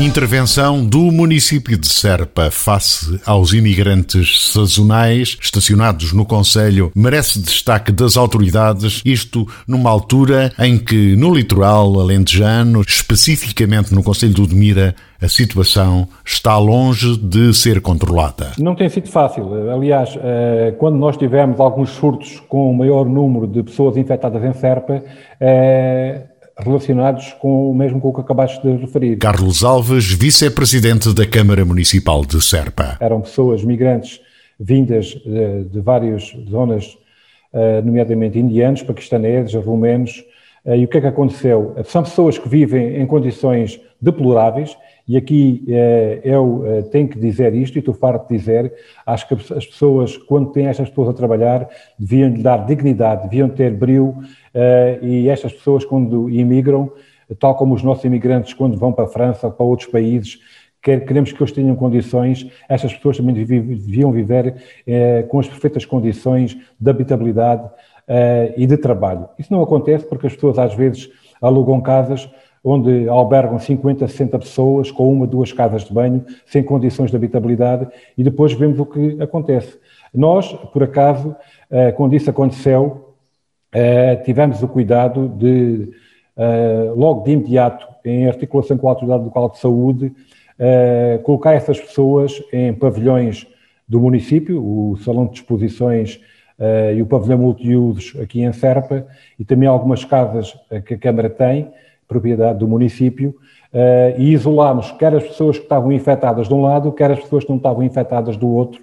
Intervenção do município de Serpa face aos imigrantes sazonais estacionados no Conselho merece destaque das autoridades, isto numa altura em que no litoral alentejano, especificamente no Conselho do Demira, a situação está longe de ser controlada. Não tem sido fácil. Aliás, eh, quando nós tivemos alguns surtos com o maior número de pessoas infectadas em Serpa, eh, relacionados com o mesmo com o que acabaste de referir. Carlos Alves, vice-presidente da Câmara Municipal de Serpa. Eram pessoas migrantes vindas de, de várias zonas, eh, nomeadamente indianos, paquistaneses, romenos, e o que é que aconteceu? São pessoas que vivem em condições deploráveis, e aqui eh, eu tenho que dizer isto, e estou farto de dizer, acho que as pessoas, quando têm estas pessoas a trabalhar, deviam lhe dar dignidade, deviam ter brilho, eh, e estas pessoas, quando imigram, tal como os nossos imigrantes, quando vão para a França ou para outros países, queremos que eles tenham condições, estas pessoas também deviam viver eh, com as perfeitas condições de habitabilidade eh, e de trabalho. Isso não acontece porque as pessoas às vezes alugam casas onde albergam 50, 60 pessoas com uma, duas casas de banho, sem condições de habitabilidade, e depois vemos o que acontece. Nós, por acaso, quando isso aconteceu, uh, tivemos o cuidado de, uh, logo de imediato, em articulação com a Autoridade Local de Saúde, uh, colocar essas pessoas em pavilhões do município, o Salão de Exposições e o pavilhão multiusos aqui em Serpa, e também algumas casas que a Câmara tem, propriedade do município, e isolámos quer as pessoas que estavam infectadas de um lado, quer as pessoas que não estavam infectadas do outro,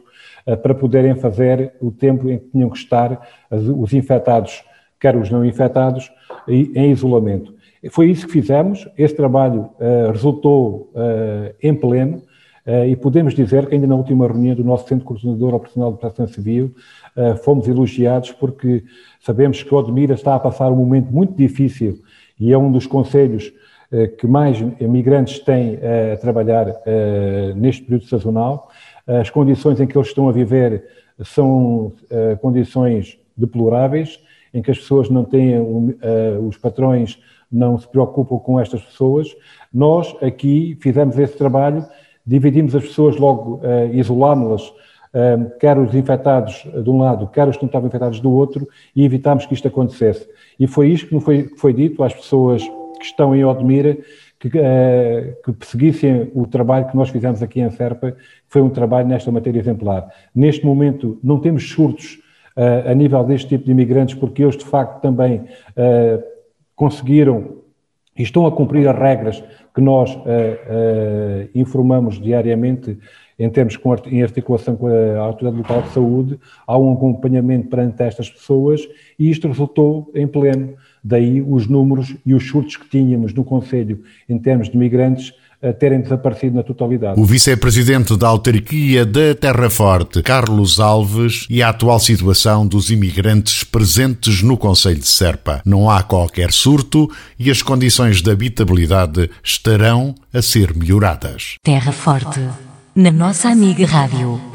para poderem fazer o tempo em que tinham que estar os infectados quer os não infectados, em isolamento. Foi isso que fizemos, esse trabalho uh, resultou uh, em pleno. uh, e podemos dizer que ainda na última reunião do nosso Centro Coordenador Operacional de Proteção Civil fomos elogiados porque sabemos que Odmira está a passar um momento muito difícil e é um dos conselhos que mais imigrantes têm a trabalhar neste período sazonal. As condições em que eles estão a viver são condições deploráveis em que as pessoas não têm, os patrões não se preocupam com estas pessoas. Nós aqui fizemos esse trabalho, dividimos as pessoas logo, uh, isolámos-las, uh, quer os infectados de um lado, quer os que não estavam infectados do outro, e evitámos que isto acontecesse. E foi isto que foi, foi dito às pessoas que estão em Odmira, que, uh, que perseguissem o trabalho que nós fizemos aqui em Serpa, que foi um trabalho nesta matéria exemplar. Neste momento não temos surtos uh, a nível deste tipo de imigrantes, porque eles de facto também uh, conseguiram e estão a cumprir as regras que nós uh, informamos diariamente em termos com, em articulação com a Autoridade Local de Saúde, há um acompanhamento perante estas pessoas e isto resultou em pleno. Daí os números e os surtos que tínhamos no Conselho em termos de migrantes terem desaparecido na totalidade. O vice-presidente da autarquia da Terra Forte, Carlos Alves, e a atual situação dos imigrantes presentes no Conselho de Serpa. Não há qualquer surto e as condições de habitabilidade estarão a ser melhoradas. Terra Forte, na nossa amiga Rádio.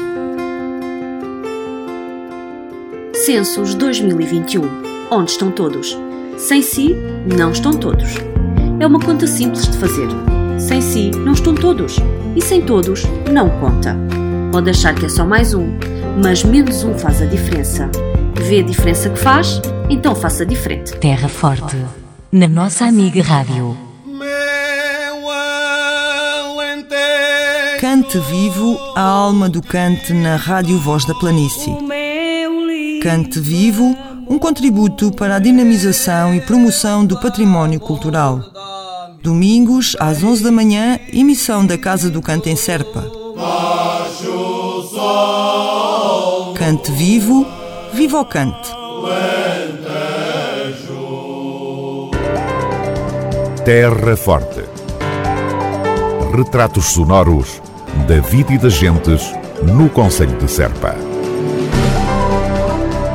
Censos 2021. Onde estão todos? Sem si, não estão todos. É uma conta simples de fazer. Sem si, não estão todos. E sem todos, não conta. Pode achar que é só mais um, mas menos um faz a diferença. Vê a diferença que faz? Então faça diferente. Terra Forte, na nossa amiga Rádio. Cante vivo a alma do cante na Rádio Voz da Planície. Cante Vivo, um contributo para a dinamização e promoção do património cultural. Domingos, às 11 da manhã, emissão da Casa do Canto em Serpa. Cante vivo, viva o cante. Terra Forte. Retratos sonoros da vida e das gentes no Conselho de Serpa.